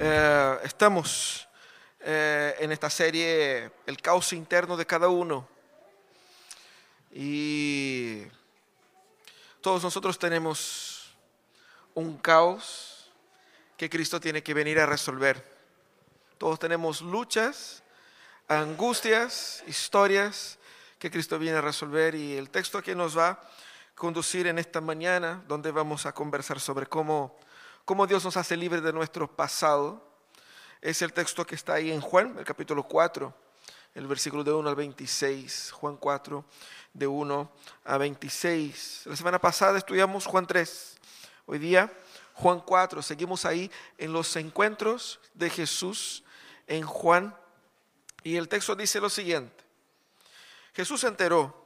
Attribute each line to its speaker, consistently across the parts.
Speaker 1: Eh, estamos eh, en esta serie El caos interno de cada uno. Y todos nosotros tenemos un caos que Cristo tiene que venir a resolver. Todos tenemos luchas, angustias, historias que Cristo viene a resolver y el texto que nos va a conducir en esta mañana, donde vamos a conversar sobre cómo cómo Dios nos hace libres de nuestro pasado. Es el texto que está ahí en Juan, el capítulo 4, el versículo de 1 al 26. Juan 4, de 1 a 26. La semana pasada estudiamos Juan 3. Hoy día, Juan 4. Seguimos ahí en los encuentros de Jesús en Juan. Y el texto dice lo siguiente. Jesús se enteró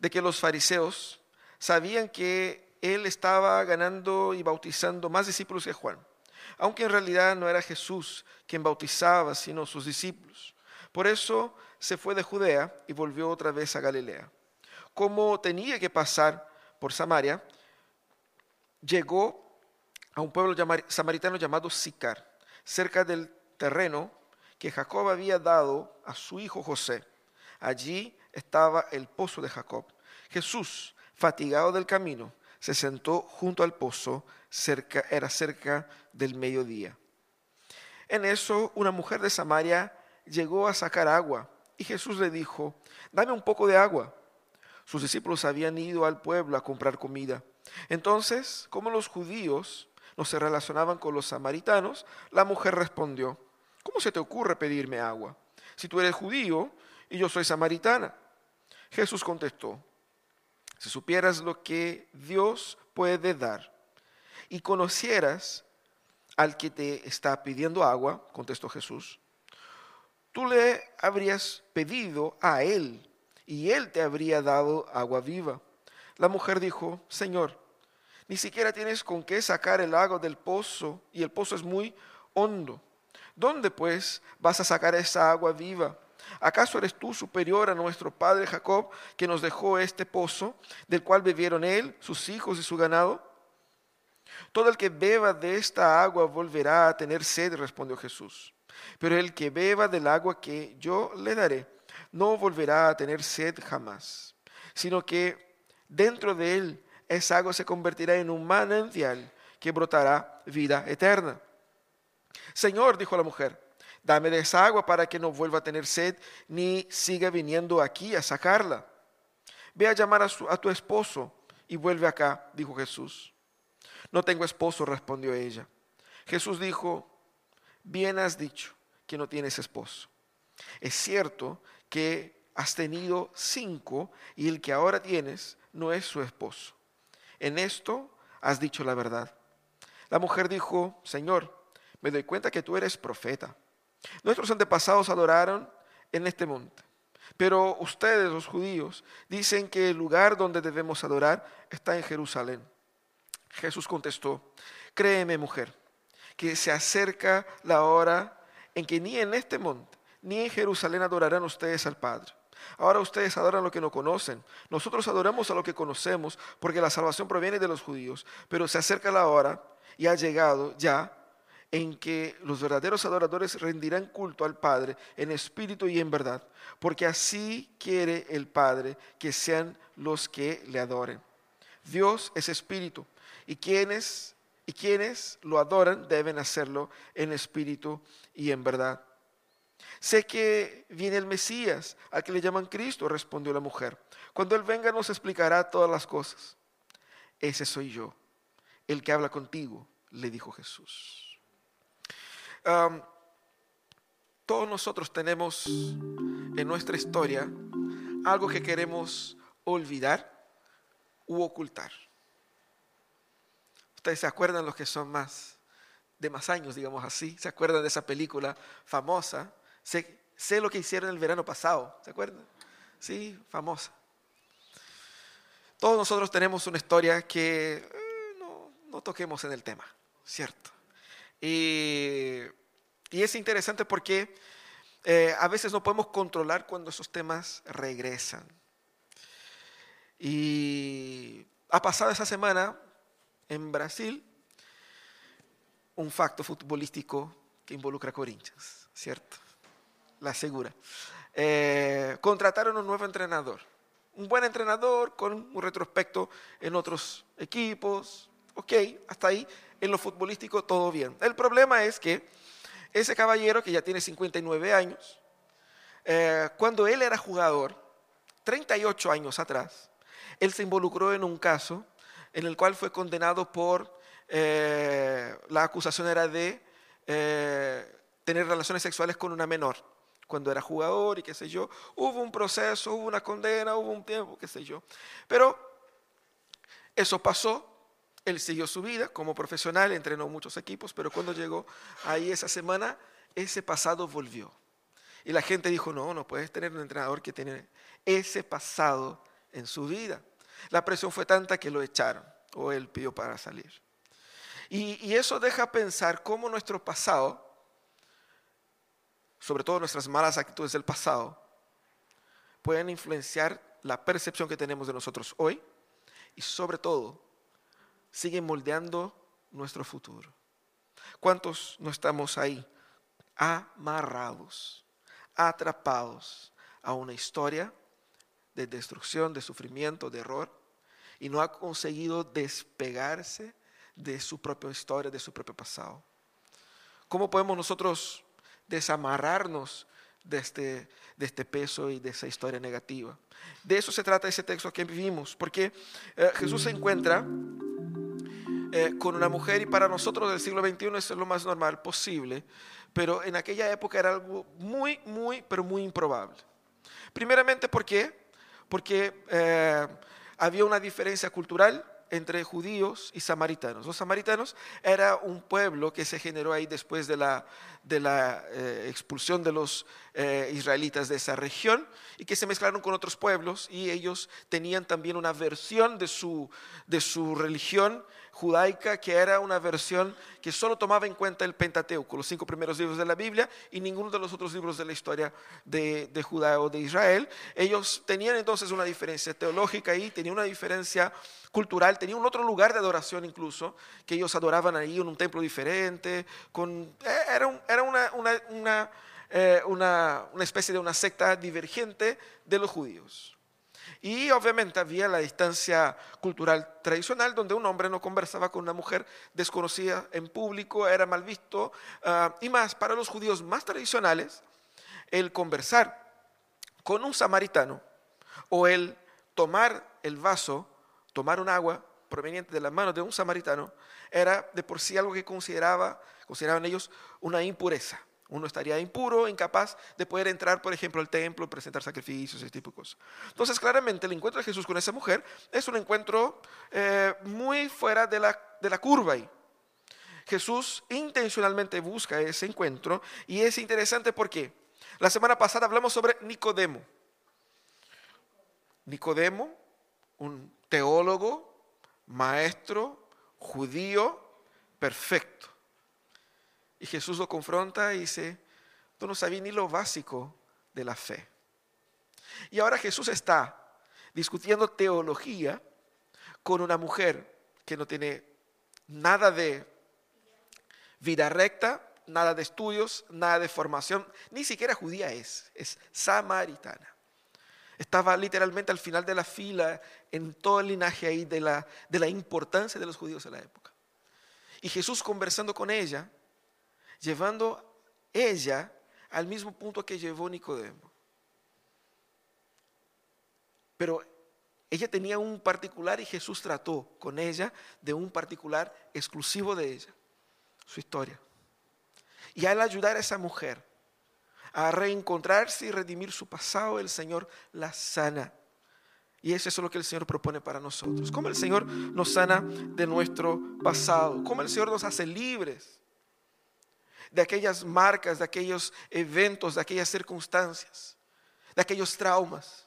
Speaker 1: de que los fariseos sabían que él estaba ganando y bautizando más discípulos que Juan, aunque en realidad no era Jesús quien bautizaba, sino sus discípulos. Por eso se fue de Judea y volvió otra vez a Galilea. Como tenía que pasar por Samaria, llegó a un pueblo samaritano llamado Sicar, cerca del terreno que Jacob había dado a su hijo José. Allí estaba el pozo de Jacob. Jesús, fatigado del camino, se sentó junto al pozo, cerca, era cerca del mediodía. En eso una mujer de Samaria llegó a sacar agua y Jesús le dijo, dame un poco de agua. Sus discípulos habían ido al pueblo a comprar comida. Entonces, como los judíos no se relacionaban con los samaritanos, la mujer respondió, ¿cómo se te ocurre pedirme agua? Si tú eres judío y yo soy samaritana. Jesús contestó, si supieras lo que Dios puede dar y conocieras al que te está pidiendo agua, contestó Jesús, tú le habrías pedido a él y él te habría dado agua viva. La mujer dijo, Señor, ni siquiera tienes con qué sacar el agua del pozo y el pozo es muy hondo. ¿Dónde pues vas a sacar esa agua viva? ¿Acaso eres tú superior a nuestro padre Jacob, que nos dejó este pozo, del cual bebieron él, sus hijos y su ganado? Todo el que beba de esta agua volverá a tener sed, respondió Jesús. Pero el que beba del agua que yo le daré, no volverá a tener sed jamás, sino que dentro de él esa agua se convertirá en un manantial que brotará vida eterna. Señor, dijo la mujer, Dame de esa agua para que no vuelva a tener sed ni siga viniendo aquí a sacarla. Ve a llamar a, tu esposo y vuelve acá, dijo Jesús. No tengo esposo, respondió ella. Jesús dijo, bien has dicho que no tienes esposo. Es cierto que has tenido cinco y el que ahora tienes no es su esposo. En esto has dicho la verdad. La mujer dijo, Señor, me doy cuenta que tú eres profeta. Nuestros antepasados adoraron en este monte, pero ustedes, los judíos, dicen que el lugar donde debemos adorar está en Jerusalén. Jesús contestó, créeme mujer, que se acerca la hora en que ni en este monte ni en Jerusalén adorarán ustedes al Padre. Ahora ustedes adoran lo que no conocen. Nosotros adoramos a lo que conocemos porque la salvación proviene de los judíos. Pero se acerca la hora y ha llegado ya en que los verdaderos adoradores rendirán culto al Padre en espíritu y en verdad, porque así quiere el Padre que sean los que le adoren. Dios es espíritu y quienes y quienes lo adoran deben hacerlo en espíritu y en verdad. Sé que viene el Mesías, al que le llaman Cristo, respondió la mujer. Cuando Él venga nos explicará todas las cosas. Ese soy yo, el que habla contigo, le dijo Jesús todos nosotros tenemos en nuestra historia algo que queremos olvidar u ocultar. Ustedes se acuerdan los que son más de más años, digamos así, se acuerdan de esa película famosa. Sé, sé lo que hicieron el verano pasado, ¿se acuerdan? Sí, famosa. Todos nosotros tenemos una historia que eh, no, no toquemos en el tema, ¿cierto? Y, es interesante porque eh, a veces no podemos controlar cuando esos temas regresan. Y ha pasado esa semana en Brasil un facto futbolístico que involucra a Corinthians, ¿cierto? La asegura. Eh, contrataron un nuevo entrenador. Un buen entrenador con un retrospecto en otros equipos. Ok, hasta ahí en lo futbolístico todo bien. El problema es que ese caballero que ya tiene 59 años, eh, cuando él era jugador, 38 años atrás, él se involucró en un caso en el cual fue condenado por, eh, la acusación era de tener relaciones sexuales con una menor cuando era jugador y qué sé yo. Hubo un proceso, hubo una condena, hubo un tiempo, qué sé yo. Pero eso pasó, él siguió su vida como profesional, entrenó muchos equipos, pero cuando llegó ahí esa semana, ese pasado volvió. Y la gente dijo, no, no puedes tener un entrenador que tiene ese pasado en su vida. La presión fue tanta que lo echaron o él pidió para salir. Y, y eso deja pensar cómo nuestro pasado sobre todo nuestras malas actitudes del pasado, pueden influenciar la percepción que tenemos de nosotros hoy y sobre todo siguen moldeando nuestro futuro. ¿Cuántos no estamos ahí amarrados, atrapados a una historia de destrucción, de sufrimiento, de error y no ha conseguido despegarse de su propia historia, de su propio pasado? ¿Cómo podemos nosotros desamarrarnos de este, de este peso y de esa historia negativa. De eso se trata ese texto que vivimos, porque eh, Jesús se encuentra eh, con una mujer y para nosotros del siglo XXI es lo más normal posible, pero en aquella época era algo muy, muy, pero muy improbable. Primeramente, ¿por qué? Porque eh, había una diferencia cultural entre judíos y samaritanos. Los samaritanos era un pueblo que se generó ahí después de la, de la eh, expulsión de los eh, israelitas de esa región y que se mezclaron con otros pueblos y ellos tenían también una versión de su, de su religión judaica que era una versión que solo tomaba en cuenta el Pentateuco, los cinco primeros libros de la Biblia y ninguno de los otros libros de la historia de, de Judá o de Israel. Ellos tenían entonces una diferencia teológica ahí, tenían una diferencia cultural, tenían un otro lugar de adoración incluso, que ellos adoraban ahí en un templo diferente, eh, era, era una, una, eh, una, una especie de una secta divergente de los judíos. Y obviamente había la distancia cultural tradicional donde un hombre no conversaba con una mujer desconocida en público, era mal visto. Ah, y más, para los judíos más tradicionales, el conversar con un samaritano o el tomar el vaso, tomar un agua proveniente de las manos de un samaritano, era de por sí algo que consideraba, consideraban ellos una impureza. Uno estaría impuro, incapaz de poder entrar, por ejemplo, al templo, presentar sacrificios, ese tipo de cosas. Entonces, claramente, el encuentro de Jesús con esa mujer es un encuentro eh, muy fuera de la, de la curva ahí. Jesús intencionalmente busca ese encuentro y es interesante porque la semana pasada hablamos sobre Nicodemo. Nicodemo, un teólogo, maestro, judío, perfecto. Y Jesús lo confronta y dice, tú no sabías ni lo básico de la fe. Y ahora Jesús está discutiendo teología con una mujer que no tiene nada de vida recta, nada de estudios, nada de formación, ni siquiera judía es, es samaritana. Estaba literalmente al final de la fila en todo el linaje ahí de la, de la importancia de los judíos en la época. Y Jesús conversando con ella, llevando ella al mismo punto que llevó Nicodemo. Pero ella tenía un particular y Jesús trató con ella de un particular exclusivo de ella, su historia. Y al ayudar a esa mujer a reencontrarse y redimir su pasado, el Señor la sana. Y eso es lo que el Señor propone para nosotros. Cómo el Señor nos sana de nuestro pasado. Cómo el Señor nos hace libres de aquellas marcas, de aquellos eventos, de aquellas circunstancias, de aquellos traumas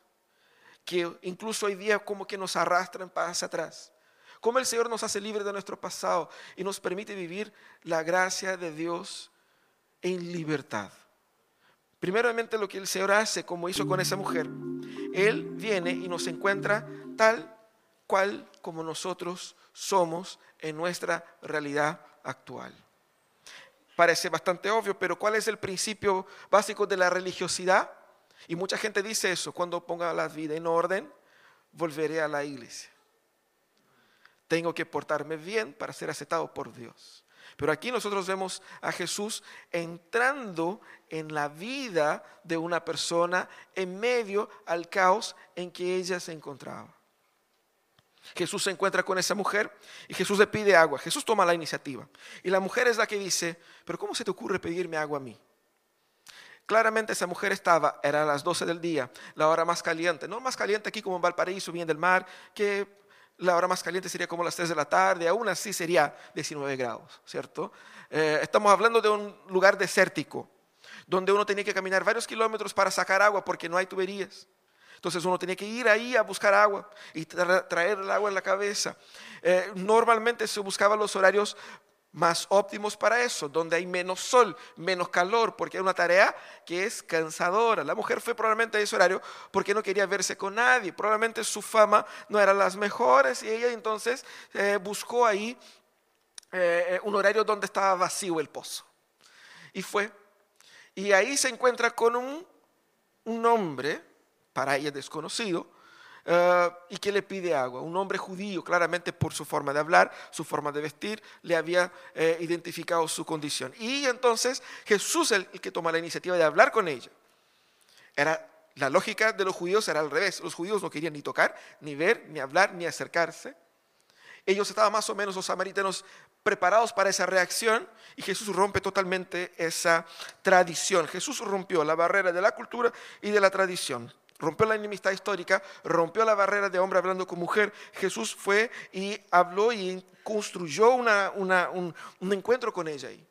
Speaker 1: que incluso hoy día como que nos arrastran para hacia atrás. Como el Señor nos hace libre de nuestro pasado y nos permite vivir la gracia de Dios en libertad. Primeramente lo que el Señor hace, como hizo con esa mujer, Él viene y nos encuentra tal cual como nosotros somos en nuestra realidad actual. Parece bastante obvio, pero ¿cuál es el principio básico de la religiosidad? Y mucha gente dice eso, cuando ponga la vida en orden, volveré a la iglesia. Tengo que portarme bien para ser aceptado por Dios. Pero aquí nosotros vemos a Jesús entrando en la vida de una persona en medio al caos en que ella se encontraba. Jesús se encuentra con esa mujer y Jesús le pide agua. Jesús toma la iniciativa. Y la mujer es la que dice, pero ¿cómo se te ocurre pedirme agua a mí? Claramente esa mujer estaba, era las 12 del día, la hora más caliente. No más caliente aquí como en Valparaíso, bien del mar, que la hora más caliente sería como las 3 de la tarde, aún así sería 19 grados, ¿cierto? Eh, estamos hablando de un lugar desértico, donde uno tenía que caminar varios kilómetros para sacar agua porque no hay tuberías. Entonces uno tenía que ir ahí a buscar agua y traer el agua en la cabeza. Eh, normalmente se buscaban los horarios más óptimos para eso, donde hay menos sol, menos calor, porque es una tarea que es cansadora. La mujer fue probablemente a ese horario porque no quería verse con nadie, probablemente su fama no era las mejores y ella entonces eh, buscó ahí eh, un horario donde estaba vacío el pozo. Y fue. Y ahí se encuentra con un, un hombre, para ella desconocido, eh, y que le pide agua. Un hombre judío, claramente por su forma de hablar, su forma de vestir, le había eh, identificado su condición. Y entonces Jesús es el que toma la iniciativa de hablar con ella. Era la lógica de los judíos era al revés. Los judíos no querían ni tocar, ni ver, ni hablar, ni acercarse. Ellos estaban más o menos, los samaritanos, preparados para esa reacción y Jesús rompe totalmente esa tradición. Jesús rompió la barrera de la cultura y de la tradición rompió la enemistad histórica, rompió la barrera de hombre hablando con mujer. Jesús fue y habló y construyó un, encuentro con ella ahí.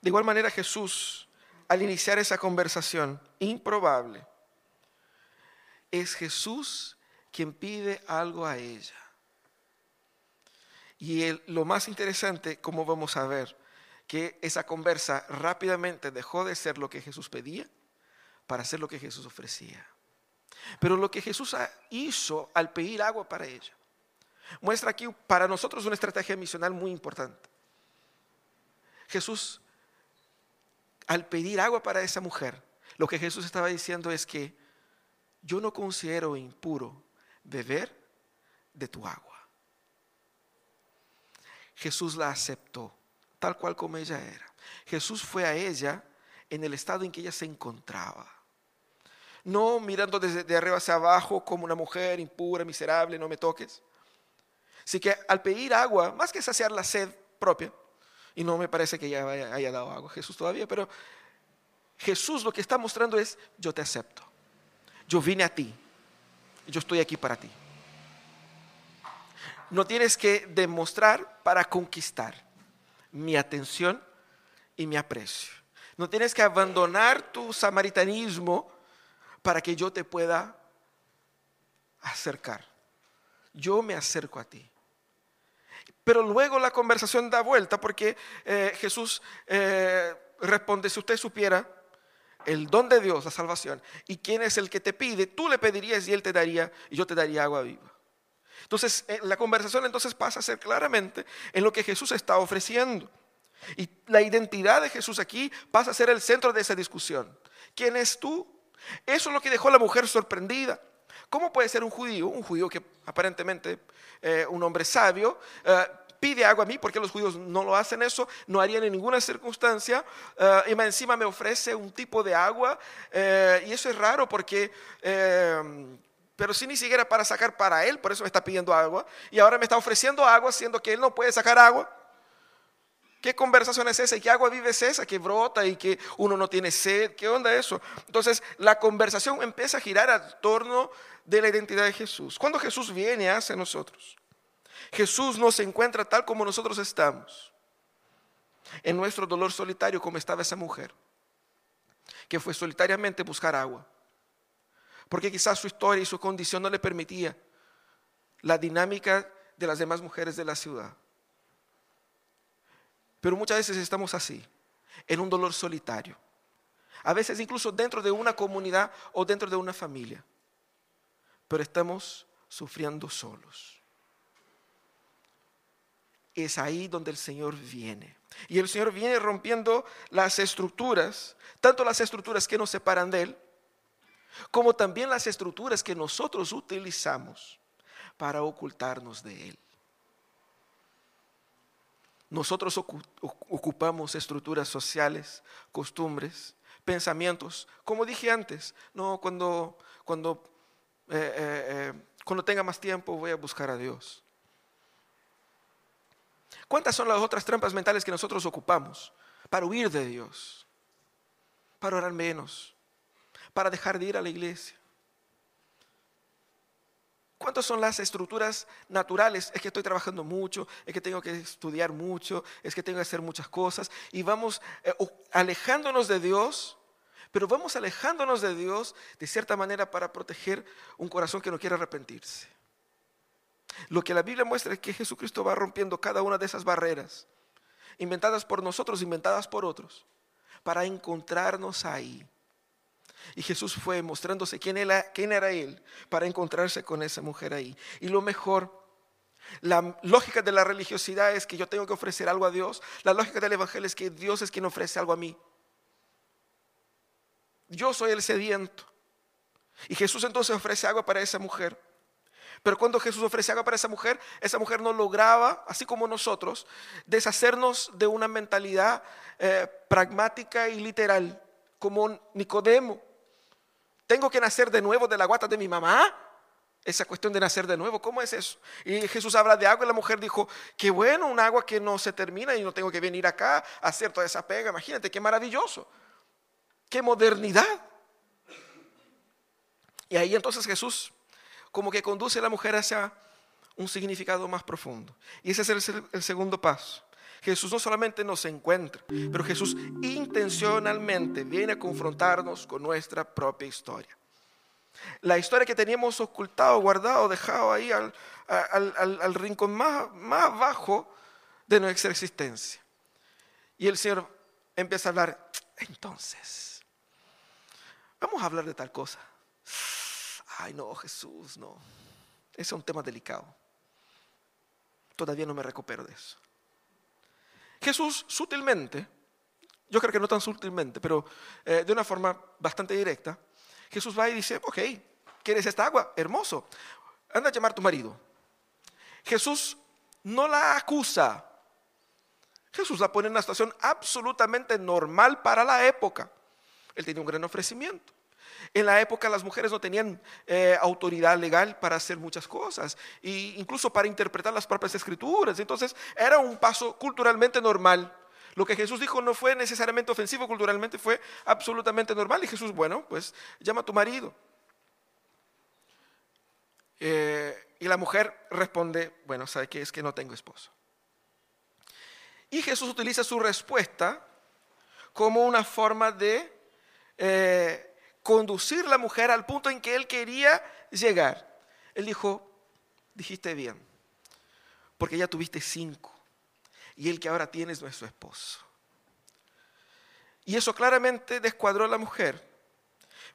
Speaker 1: De igual manera Jesús, al iniciar esa conversación improbable, es Jesús quien pide algo a ella. Y lo más interesante, como vamos a ver, que esa conversa rápidamente dejó de ser lo que Jesús pedía para hacer lo que Jesús ofrecía. Pero lo que Jesús hizo al pedir agua para ella, muestra aquí para nosotros una estrategia misional muy importante. Jesús, al pedir agua para esa mujer, lo que Jesús estaba diciendo es que yo no considero impuro beber de tu agua. Jesús la aceptó tal cual como ella era. Jesús fue a ella en el estado en que ella se encontraba no mirando desde de arriba hacia abajo como una mujer impura, miserable, no me toques. Así que al pedir agua, más que saciar la sed propia, y no me parece que ella haya, dado agua Jesús todavía, pero Jesús lo que está mostrando es, yo te acepto, yo vine a ti, yo estoy aquí para ti. No tienes que demostrar para conquistar mi atención y mi aprecio. No tienes que abandonar tu samaritanismo para que yo te pueda acercar. Yo me acerco a ti. Pero luego la conversación da vuelta porque eh, Jesús eh, responde, si usted supiera el don de Dios, la salvación, y quién es el que te pide, tú le pedirías y él te daría, y yo te daría agua viva. Entonces, eh, la conversación entonces pasa a ser claramente en lo que Jesús está ofreciendo. Y la identidad de Jesús aquí pasa a ser el centro de esa discusión. ¿Quién es tú? Eso es lo que dejó a la mujer sorprendida. ¿Cómo puede ser un judío, un judío que aparentemente eh, un hombre sabio, eh, pide agua a mí, porque los judíos no lo hacen eso, no harían en ninguna circunstancia, eh, y encima me ofrece un tipo de agua, y eso es raro porque, pero si ni siquiera para sacar para él, por eso me está pidiendo agua, y ahora me está ofreciendo agua, siendo que él no puede sacar agua. ¿Qué conversación es esa? ¿Y qué agua vive es esa que brota y que uno no tiene sed? ¿Qué onda eso? Entonces la conversación empieza a girar a torno de la identidad de Jesús. Cuando Jesús viene hacia nosotros, Jesús nos encuentra tal como nosotros estamos, en nuestro dolor solitario como estaba esa mujer, que fue solitariamente buscar agua, porque quizás su historia y su condición no le permitía la dinámica de las demás mujeres de la ciudad. Pero muchas veces estamos así, en un dolor solitario. A veces incluso dentro de una comunidad o dentro de una familia. Pero estamos sufriendo solos. es ahí donde el Señor viene. Y el Señor viene rompiendo las estructuras, tanto las estructuras que nos separan de Él, como también las estructuras que nosotros utilizamos para ocultarnos de Él. Nosotros ocupamos estructuras sociales, costumbres, pensamientos. Como dije antes, no cuando, cuando, eh, eh, eh, cuando tenga más tiempo voy a buscar a Dios. ¿Cuántas son las otras trampas mentales que nosotros ocupamos para huir de Dios? Para orar menos, para dejar de ir a la iglesia. ¿Cuántas son las estructuras naturales? Es que estoy trabajando mucho, es que tengo que estudiar mucho, es que tengo que hacer muchas cosas. Y vamos eh, alejándonos de Dios, pero vamos alejándonos de Dios de cierta manera para proteger un corazón que no quiere arrepentirse. Lo que la Biblia muestra es que Jesucristo va rompiendo cada una de esas barreras, inventadas por nosotros, inventadas por otros, para encontrarnos ahí y Jesús fue mostrándose quién era, Él para encontrarse con esa mujer ahí. Y lo mejor, la lógica de la religiosidad es que yo tengo que ofrecer algo a Dios. La lógica del Evangelio es que Dios es quien ofrece algo a mí. Yo soy el sediento. Y Jesús entonces ofrece agua para esa mujer. Pero cuando Jesús ofrece agua para esa mujer, esa mujer no lograba, así como nosotros, deshacernos de una mentalidad eh, pragmática y literal, como Nicodemo. ¿Tengo que nacer de nuevo de la guata de mi mamá? Esa cuestión de nacer de nuevo, ¿cómo es eso? Y Jesús habla de agua y la mujer dijo, qué bueno, un agua que no se termina y no tengo que venir acá a hacer toda esa pega. Imagínate, qué maravilloso, qué modernidad. Y ahí entonces Jesús como que conduce a la mujer hacia un significado más profundo. Y ese es el, el segundo paso. Jesús no solamente nos encuentra, pero Jesús intencionalmente viene a confrontarnos con nuestra propia historia. La historia que teníamos ocultado, guardado, dejado ahí al, rincón más, más bajo de nuestra existencia. Y el Señor empieza a hablar, entonces, vamos a hablar de tal cosa. Ay, no, Jesús, no. Ese es un tema delicado. Todavía no me recupero de eso. Jesús sutilmente, yo creo que no tan sutilmente, pero eh, de una forma bastante directa, Jesús va y dice, ok, ¿quieres esta agua? Hermoso, anda a llamar a tu marido. Jesús no la acusa. Jesús la pone en una situación absolutamente normal para la época. Él tiene un gran ofrecimiento. En la época las mujeres no tenían eh, autoridad legal para hacer muchas cosas, e incluso para interpretar las propias escrituras. Entonces era un paso culturalmente normal. Lo que Jesús dijo no fue necesariamente ofensivo culturalmente, fue absolutamente normal. Y Jesús, bueno, pues llama a tu marido. Eh, y la mujer responde, bueno, ¿sabe qué? Es que no tengo esposo. Y Jesús utiliza su respuesta como una forma de eh, conducir la mujer al punto en que él quería llegar. Él dijo, dijiste bien, porque ya tuviste cinco y el que ahora tienes no es su esposo. Y eso claramente descuadró a la mujer,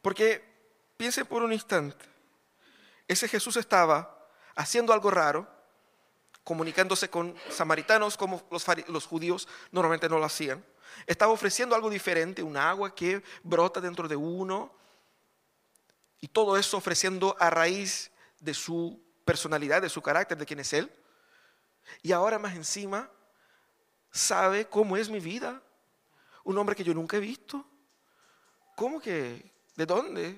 Speaker 1: porque piensen por un instante, ese Jesús estaba haciendo algo raro, comunicándose con samaritanos como los, los judíos normalmente no lo hacían. Estaba ofreciendo algo diferente, un agua que brota dentro de uno, y todo eso ofreciendo a raíz de su personalidad, de su carácter, de quién es Él. Y ahora más encima sabe cómo es mi vida. Un hombre que yo nunca he visto. ¿Cómo que? ¿De dónde?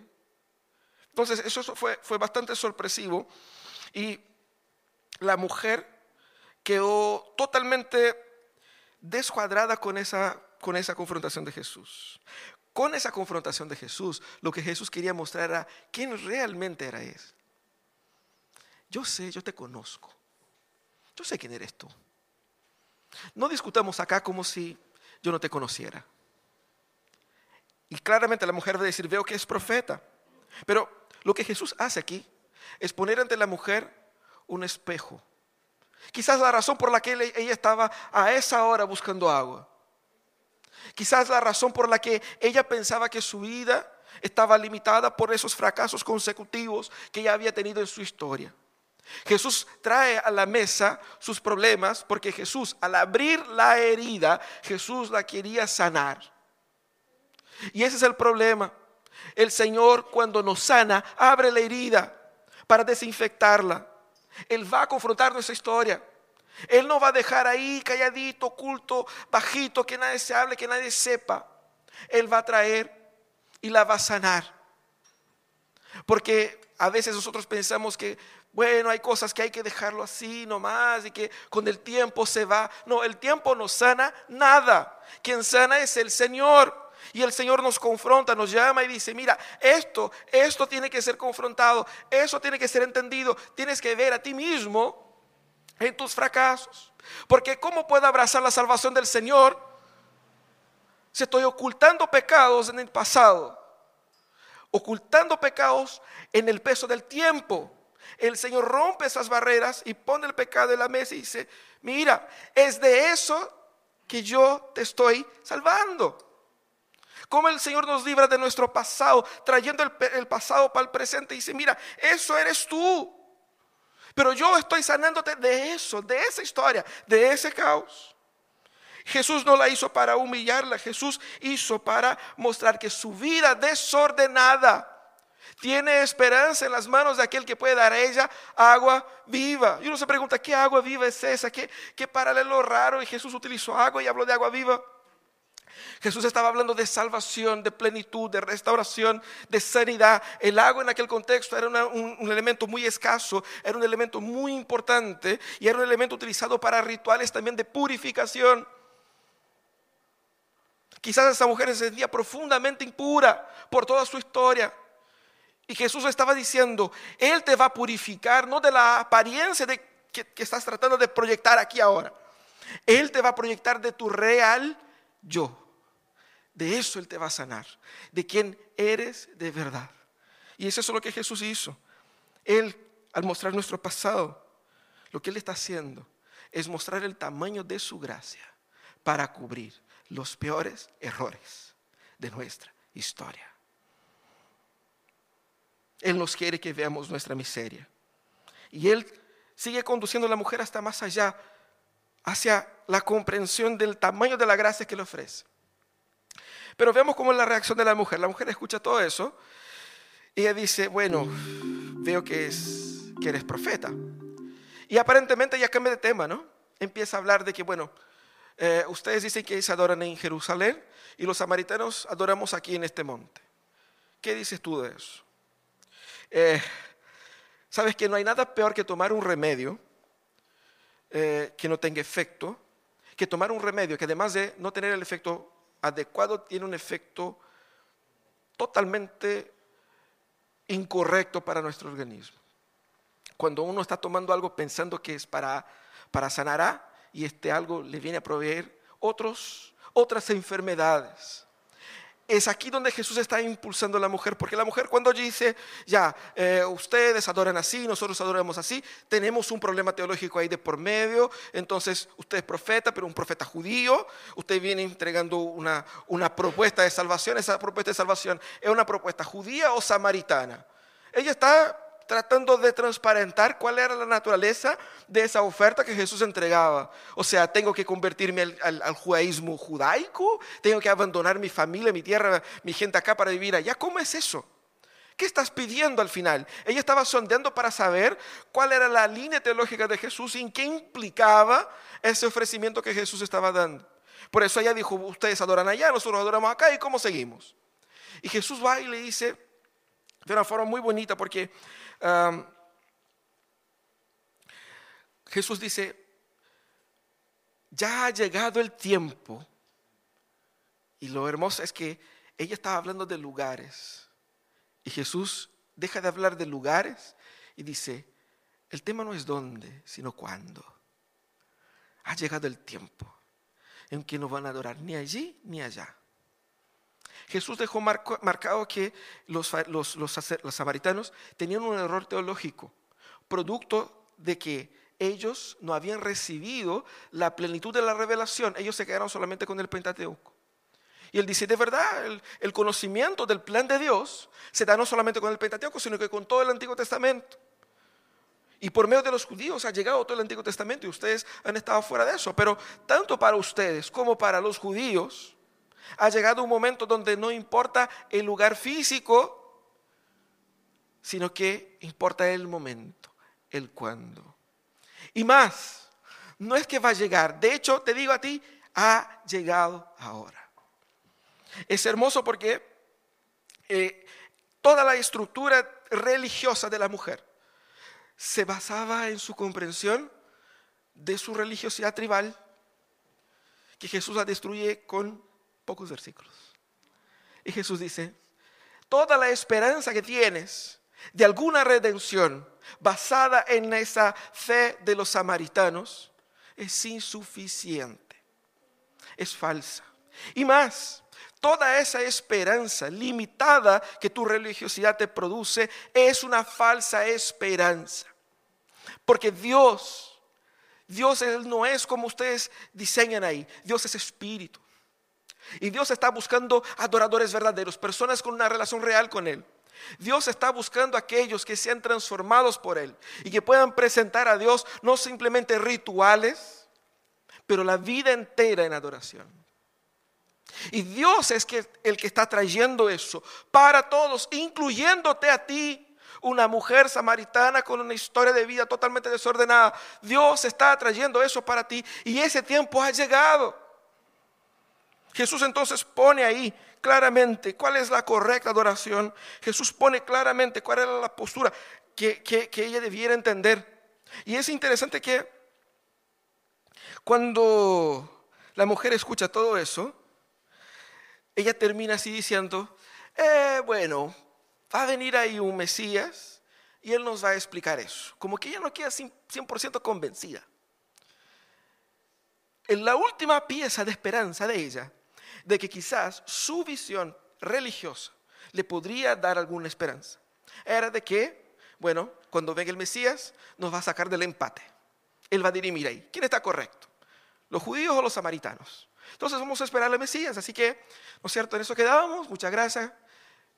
Speaker 1: Entonces, eso fue, fue bastante sorpresivo. Y la mujer quedó totalmente descuadrada con esa, con esa confrontación de Jesús con esa confrontación de Jesús, lo que Jesús quería mostrar era quién realmente era Él. Yo sé, yo te conozco. Yo sé quién eres tú. No discutamos acá como si yo no te conociera. Y claramente la mujer va a decir, veo que es profeta. Pero lo que Jesús hace aquí es poner ante la mujer un espejo. Quizás la razón por la que ella estaba a esa hora buscando agua Quizás la razón por la que ella pensaba que su vida estaba limitada por esos fracasos consecutivos que ella había tenido en su historia. Jesús trae a la mesa sus problemas porque Jesús, al abrir la herida, Jesús la quería sanar. Y ese es el problema. El Señor cuando nos sana, abre la herida para desinfectarla. Él va a confrontar nuestra historia. Él no va a dejar ahí calladito, oculto, bajito, que nadie se hable, que nadie sepa. Él va a traer y la va a sanar. Porque a veces nosotros pensamos que, bueno, hay cosas que hay que dejarlo así nomás y que con el tiempo se va. No, el tiempo no sana nada. Quien sana es el Señor. Y el Señor nos confronta, nos llama y dice, mira, esto, esto tiene que ser confrontado, eso tiene que ser entendido, tienes que ver a ti mismo en tus fracasos. Porque ¿cómo puedo abrazar la salvación del Señor si estoy ocultando pecados en el pasado? Ocultando pecados en el peso del tiempo. El Señor rompe esas barreras y pone el pecado en la mesa y dice, mira, es de eso que yo te estoy salvando. Cómo el Señor nos libra de nuestro pasado, trayendo el, pasado para el presente y dice, mira, eso eres tú. Pero yo estoy sanándote de eso, de esa historia, de ese caos. Jesús no la hizo para humillarla, Jesús hizo para mostrar que su vida desordenada tiene esperanza en las manos de aquel que puede dar a ella agua viva. Y uno se pregunta, ¿qué agua viva es esa? ¿Qué, qué paralelo raro? Y Jesús utilizó agua y habló de agua viva. Jesús estaba hablando de salvación, de plenitud, de restauración, de sanidad. El agua en aquel contexto era un, elemento muy escaso, era un elemento muy importante y era un elemento utilizado para rituales también de purificación. Quizás esa mujer se sentía profundamente impura por toda su historia. Y Jesús estaba diciendo, Él te va a purificar, no de la apariencia de, que, que estás tratando de proyectar aquí ahora. Él te va a proyectar de tu real yo. De eso Él te va a sanar, de quien eres de verdad. Y eso es lo que Jesús hizo. Él, al mostrar nuestro pasado, lo que Él está haciendo es mostrar el tamaño de su gracia para cubrir los peores errores de nuestra historia. Él nos quiere que veamos nuestra miseria. Y Él sigue conduciendo a la mujer hasta más allá, hacia la comprensión del tamaño de la gracia que le ofrece. Pero veamos cómo es la reacción de la mujer. La mujer escucha todo eso y ella dice, bueno, veo que, es, que eres profeta. Y aparentemente ya cambia de tema, ¿no? Empieza a hablar de que, bueno, eh, ustedes dicen que se adoran en Jerusalén y los samaritanos adoramos aquí en este monte. ¿Qué dices tú de eso? Eh, Sabes que no hay nada peor que tomar un remedio eh, que no tenga efecto, que tomar un remedio que además de no tener el efecto adecuado tiene un efecto totalmente incorrecto para nuestro organismo. Cuando uno está tomando algo pensando que es para, para sanar y este algo le viene a proveer otros, otras enfermedades es aquí donde Jesús está impulsando a la mujer, porque la mujer cuando dice, ya, eh, ustedes adoran así, nosotros adoramos así, tenemos un problema teológico ahí de por medio, entonces usted es profeta, pero un profeta judío, usted viene entregando una, una propuesta de salvación, esa propuesta de salvación es una propuesta judía o samaritana. Ella está tratando de transparentar cuál era la naturaleza de esa oferta que Jesús entregaba. O sea, tengo que convertirme al, judaísmo judaico, tengo que abandonar mi familia, mi tierra, mi gente acá para vivir allá. ¿Cómo es eso? ¿Qué estás pidiendo al final? Ella estaba sondeando para saber cuál era la línea teológica de Jesús y en qué implicaba ese ofrecimiento que Jesús estaba dando. Por eso ella dijo, ustedes adoran allá, nosotros adoramos acá, ¿y cómo seguimos? Y Jesús va y le dice de una forma muy bonita porque Jesús dice, ya ha llegado el tiempo. Y lo hermoso es que ella estaba hablando de lugares. Y Jesús deja de hablar de lugares y dice, el tema no es dónde, sino cuándo. Ha llegado el tiempo en que no van a adorar ni allí ni allá. Jesús dejó marcado que los, samaritanos tenían un error teológico, producto de que ellos no habían recibido la plenitud de la revelación, ellos se quedaron solamente con el Pentateuco. Y él dice, de verdad, el, el, conocimiento del plan de Dios se da no solamente con el Pentateuco, sino que con todo el Antiguo Testamento. Y por medio de los judíos ha llegado todo el Antiguo Testamento y ustedes han estado fuera de eso. Pero tanto para ustedes como para los judíos ha llegado un momento donde no importa el lugar físico, sino que importa el momento, el cuándo. Y más, no es que va a llegar. De hecho, te digo a ti, ha llegado ahora. Es hermoso porque eh, toda la estructura religiosa de la mujer se basaba en su comprensión de su religiosidad tribal, que Jesús la destruye con pocos versículos. Y Jesús dice, toda la esperanza que tienes de alguna redención basada en esa fe de los samaritanos es insuficiente, es falsa. Y más, toda esa esperanza limitada que tu religiosidad te produce es una falsa esperanza. Porque Dios, Dios no es como ustedes diseñan ahí, Dios es espíritu. Y Dios está buscando adoradores verdaderos, personas con una relación real con Él. Dios está buscando aquellos que sean transformados por Él y que puedan presentar a Dios no simplemente rituales, pero la vida entera en adoración. Y Dios es el que está trayendo eso para todos, incluyéndote a ti, una mujer samaritana con una historia de vida totalmente desordenada. Dios está trayendo eso para ti y ese tiempo ha llegado. Jesús entonces pone ahí claramente cuál es la correcta adoración. Jesús pone claramente cuál era la postura que, que ella debiera entender. Y es interesante que cuando la mujer escucha todo eso, ella termina así diciendo, eh, bueno, va a venir ahí un Mesías y él nos va a explicar eso. Como que ella no queda 100% convencida. En la última pieza de esperanza de ella, de que quizás su visión religiosa le podría dar alguna esperanza, era de que, bueno, cuando venga el Mesías, nos va a sacar del empate. Él va a dirimir ahí, ¿quién está correcto? ¿Los judíos o los samaritanos? Entonces vamos a esperar al Mesías. Así que, ¿no es cierto? En eso quedábamos. Muchas gracias.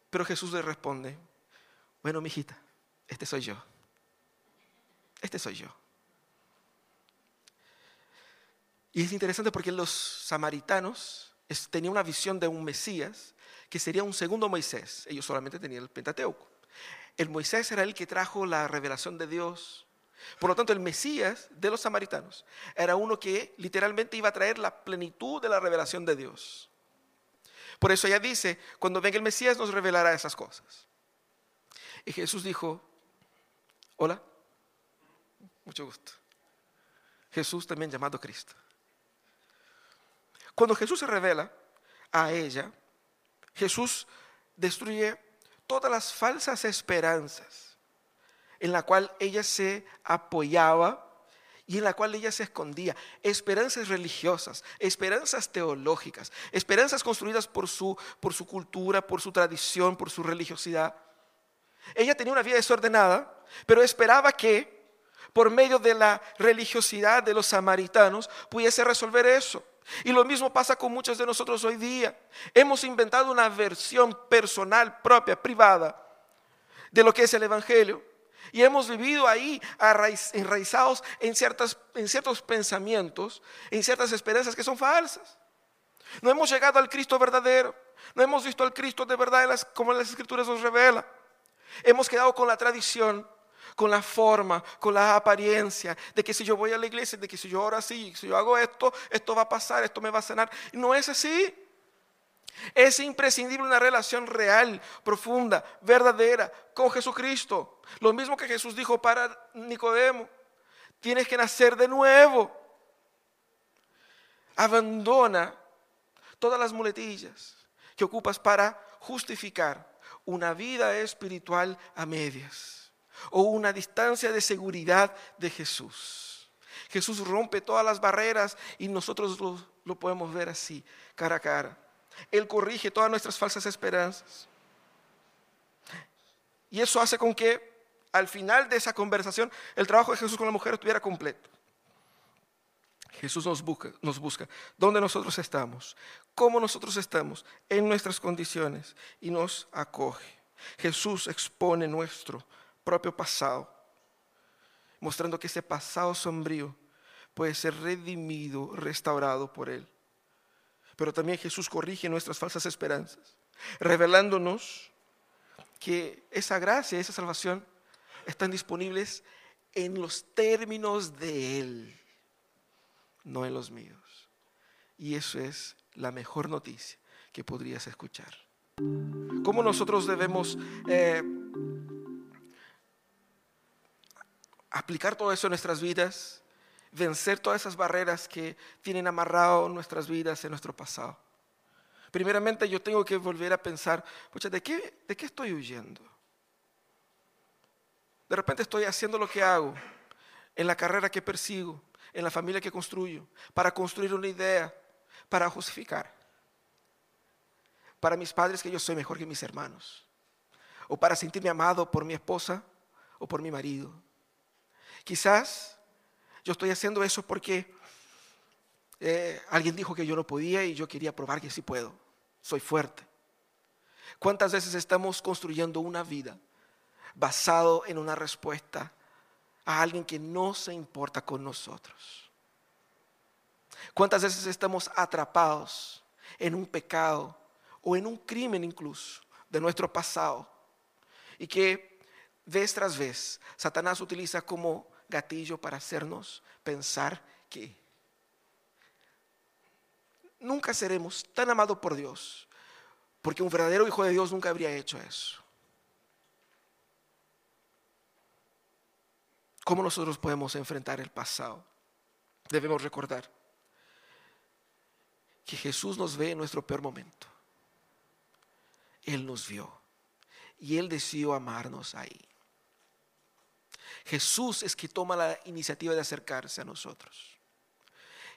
Speaker 1: Pero Jesús le responde, bueno, mijita, este soy yo. Este soy yo. Y es interesante porque los samaritanos tenían una visión de un Mesías que sería un segundo Moisés. Ellos solamente tenían el Pentateuco. El Moisés era el que trajo la revelación de Dios, por lo tanto, el Mesías de los samaritanos era uno que literalmente iba a traer la plenitud de la revelación de Dios. Por eso ella dice, cuando venga el Mesías nos revelará esas cosas. Y Jesús dijo, hola, mucho gusto. Jesús también llamado Cristo. Cuando Jesús se revela a ella, Jesús destruye todas las falsas esperanzas en la cual ella se apoyaba y en la cual ella se escondía. Esperanzas religiosas, esperanzas teológicas, esperanzas construidas por su, por su cultura, por su tradición, por su religiosidad. Ella tenía una vida desordenada, pero esperaba que por medio de la religiosidad de los samaritanos pudiese resolver eso. Y lo mismo pasa con muchos de nosotros hoy día. Hemos inventado una versión personal, propia, privada, de lo que es el Evangelio. Y hemos vivido ahí enraizados en, ciertas, en ciertos pensamientos, en ciertas esperanzas que son falsas. No hemos llegado al Cristo verdadero. No hemos visto al Cristo de verdad como las Escrituras nos revela. Hemos quedado con la tradición, con la forma, con la apariencia, de que si yo voy a la iglesia, de que si yo oro así, si yo hago esto, esto va a pasar, esto me va a sanar. No es así. Es imprescindible una relación real, profunda, verdadera con Jesucristo. Lo mismo que Jesús dijo para Nicodemo. Tienes que nacer de nuevo. Abandona todas las muletillas que ocupas para justificar una vida espiritual a medias o una distancia de seguridad de Jesús. Jesús rompe todas las barreras y nosotros lo, lo podemos ver así, cara a cara. Él corrige todas nuestras falsas esperanzas. Y eso hace con que al final de esa conversación el trabajo de Jesús con la mujer estuviera completo. Jesús nos busca, nos busca dónde nosotros estamos, cómo nosotros estamos en nuestras condiciones y nos acoge. Jesús expone nuestro propio pasado, mostrando que ese pasado sombrío puede ser redimido, restaurado por Él. Pero también Jesús corrige nuestras falsas esperanzas, revelándonos que esa gracia, esa salvación están disponibles en los términos de Él, no en los míos. Y eso es la mejor noticia que podrías escuchar. ¿Cómo nosotros debemos eh, aplicar todo eso en nuestras vidas? Vencer todas esas barreras que tienen amarrado nuestras vidas en nuestro pasado. Primeramente yo tengo que volver a pensar, ¿de qué, ¿de qué estoy huyendo? De repente estoy haciendo lo que hago, en la carrera que persigo, en la familia que construyo, para construir una idea, para justificar. Para mis padres que yo soy mejor que mis hermanos. O para sentirme amado por mi esposa o por mi marido. Quizás yo estoy haciendo eso porque eh, alguien dijo que yo no podía y yo quería probar que sí puedo. Soy fuerte. ¿Cuántas veces estamos construyendo una vida basado en una respuesta a alguien que no se importa con nosotros? ¿Cuántas veces estamos atrapados en un pecado o en un crimen incluso de nuestro pasado y que vez tras vez Satanás utiliza como gatillo para hacernos pensar que nunca seremos tan amados por Dios, porque un verdadero hijo de Dios nunca habría hecho eso. ¿Cómo nosotros podemos enfrentar el pasado? Debemos recordar que Jesús nos ve en nuestro peor momento. Él nos vio y Él decidió amarnos ahí. Jesús es que toma la iniciativa de acercarse a nosotros.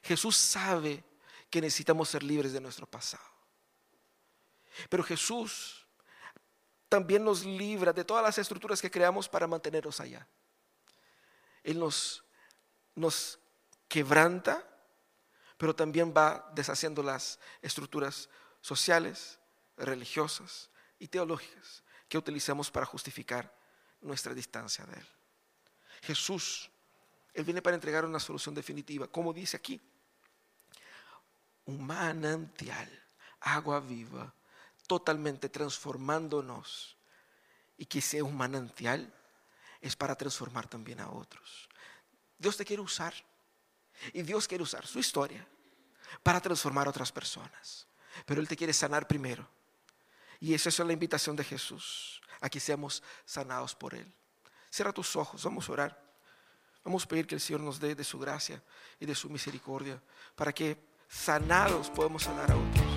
Speaker 1: Jesús sabe que necesitamos ser libres de nuestro pasado. Pero Jesús también nos libra de todas las estructuras que creamos para mantenernos allá. Él nos, nos quebranta, pero también va deshaciendo las estructuras sociales, religiosas y teológicas que utilizamos para justificar nuestra distancia de Él. Jesús, Él viene para entregar una solución definitiva, como dice aquí, un manantial, agua viva, totalmente transformándonos. Y que sea un manantial es para transformar también a otros. Dios te quiere usar. Y Dios quiere usar su historia para transformar a otras personas. Pero Él te quiere sanar primero. Y esa es la invitación de Jesús, a que seamos sanados por Él. Cierra tus ojos, vamos a orar. Vamos a pedir que el Señor nos dé de su gracia y de su misericordia para que sanados podamos sanar a otros.